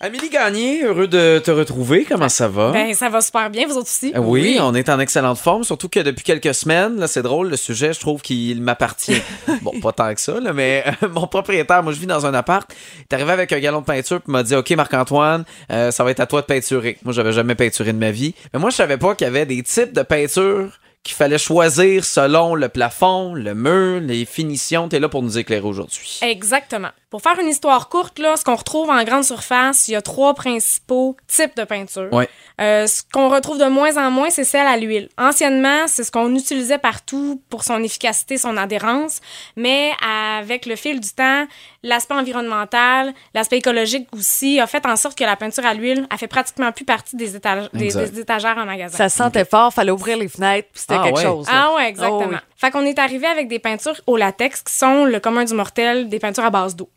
Amélie Gagné, heureux de te retrouver. Comment ça va? Ben, ça va super bien, vous autres aussi. Euh, Oui, on est en excellente forme, surtout que depuis quelques semaines, là, c'est drôle, le sujet, je trouve qu'il m'appartient. bon, pas tant que ça, là, mais euh, mon propriétaire, moi, je vis dans un appart, il est arrivé avec un galon de peinture, puis m'a dit, OK, Marc-Antoine, euh, ça va être à toi de peinturer. Moi, j'avais jamais peinturé de ma vie. Mais moi, je savais pas qu'il y avait des types de peinture qu'il fallait choisir selon le plafond, le mur, les finitions. T'es là pour nous éclairer aujourd'hui. Exactement. Pour faire une histoire courte, là, ce qu'on retrouve en grande surface, il y a trois principaux types de peinture. Ouais. Euh, ce qu'on retrouve de moins en moins, c'est celle à l'huile. Anciennement, c'est ce qu'on utilisait partout pour son efficacité, son adhérence, mais avec le fil du temps, l'aspect environnemental, l'aspect écologique aussi, a fait en sorte que la peinture à l'huile a fait pratiquement plus partie des, éta- des- étagères en magasin. Ça sentait fort, fallait ouvrir les fenêtres, puis c'était Ah quelque ouais. chose. là. Ah ouais, exactement. Oh oui. Fait qu'on est arrivé avec des peintures au latex qui sont le commun du mortel, des peintures à base d'eau.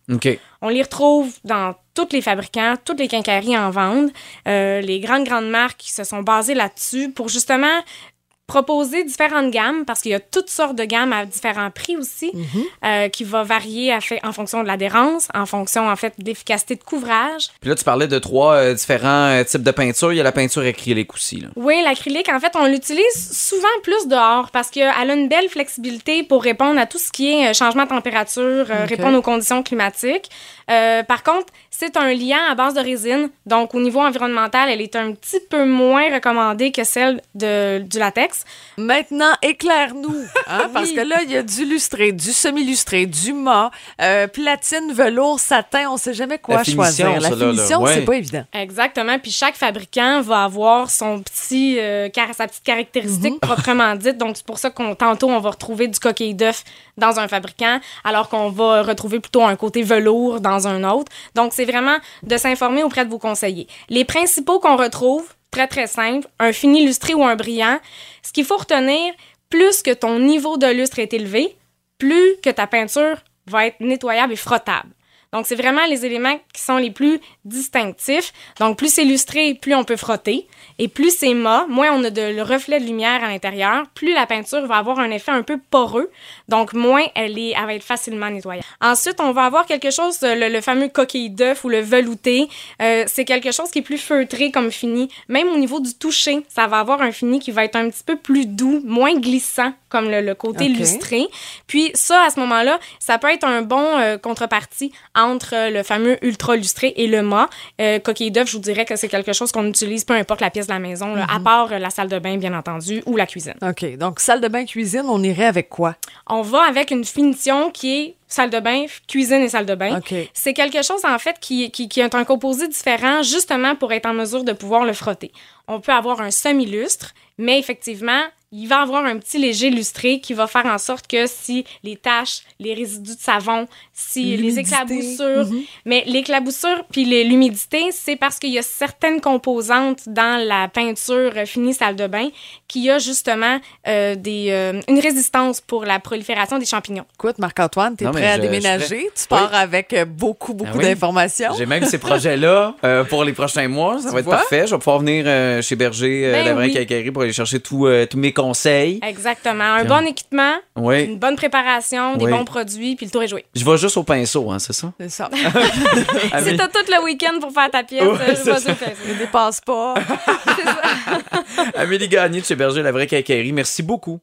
On les retrouve dans tous les fabricants, toutes les quincailleries en vendent, euh, les grandes, grandes marques se sont basées là-dessus pour justement proposer différentes gammes, parce qu'il y a toutes sortes de gammes à différents prix aussi, euh, qui va varier à fait- en fonction de l'adhérence, en fonction, en fait, de l'efficacité de couvrage. Puis là, tu parlais de trois euh, différents euh, types de peinture. Il y a la peinture acrylique aussi. Là. Oui, l'acrylique, en fait, on l'utilise souvent plus dehors parce qu'elle a une belle flexibilité pour répondre à tout ce qui est changement de température, euh, Ok. répondre aux conditions climatiques. Par contre, c'est un liant à base de résine, donc au niveau environnemental, elle est un petit peu moins recommandée que celle de, du latex. Maintenant, éclaire-nous, hein, parce que là, il y a du lustré, du semi-lustré, du mat, euh, platine, velours, satin, on sait jamais quoi La finition, choisir. La finition, ouais. c'est pas évident. Exactement. Puis chaque fabricant va avoir son petit, euh, car- sa petite caractéristique proprement dite. Donc, c'est pour ça qu'on tantôt, on va retrouver du coquille d'œuf dans un fabricant, alors qu'on va retrouver plutôt un côté velours dans un autre. Donc, c'est vraiment de s'informer auprès de vos conseillers. Les principaux qu'on retrouve, très, très simple, un fini lustré ou un brillant. Ce qu'il faut retenir, plus que ton niveau de lustre est élevé, plus que ta peinture va être nettoyable et frottable. Donc, c'est vraiment les éléments qui sont les plus distinctifs. Donc, plus c'est lustré, plus on peut frotter. Et plus c'est mat, moins on a de le reflet de lumière à l'intérieur, plus la peinture va avoir un effet un peu poreux. Donc, moins elle, est, elle va être facilement nettoyable. Ensuite, on va avoir quelque chose, euh, le, le fameux coquille d'œuf ou le velouté. Euh, c'est quelque chose qui est plus feutré comme fini. Même au niveau du toucher, ça va avoir un fini qui va être un petit peu plus doux, moins glissant comme le, le côté lustré. Puis ça, à ce moment-là, ça peut être un bon euh, contrepartie entre le fameux ultra lustré et le mat. Euh, coquille d'œuf, je vous dirais que c'est quelque chose qu'on utilise peu importe la pièce de la maison, là, à part euh, la salle de bain, bien entendu, ou la cuisine. OK. Donc, salle de bain, cuisine, on irait avec quoi? On va avec une finition qui est salle de bain, cuisine et salle de bain. OK. C'est quelque chose, en fait, qui, qui, qui est un composé différent, justement pour être en mesure de pouvoir le frotter. On peut avoir un semi-lustre, mais effectivement, il va avoir un petit léger lustré qui va faire en sorte que si les taches, les résidus de savon, si les éclaboussures, mais l'éclaboussure puis les- l'humidité, c'est parce qu'il y a certaines composantes dans la peinture euh, finie salle de bain qui a justement euh, des, euh, une résistance pour la prolifération des champignons. Écoute, Marc-Antoine, t'es Non, mais prêt à je- déménager? Tu pars avec beaucoup, beaucoup Ah oui. d'informations. J'ai même ces projets-là euh, pour les prochains mois. Ça Tu va être vois? parfait. Je vais pouvoir venir euh, chez Berger, euh, Ben la vraie oui. pour aller chercher tout, euh, tous mes conseils. Exactement. Un Puis bon équipement, Oui. une bonne préparation, des Oui. bons produits, puis le tour est joué. Je vais juste au pinceau, hein, c'est ça? C'est ça. Si t'as tout le week-end pour faire ta pièce, Ouais, vas-y, ça. fais ça. Ne dépasse pas. Amélie Gagné de chez Berger, la vraie quincaillerie. Merci beaucoup.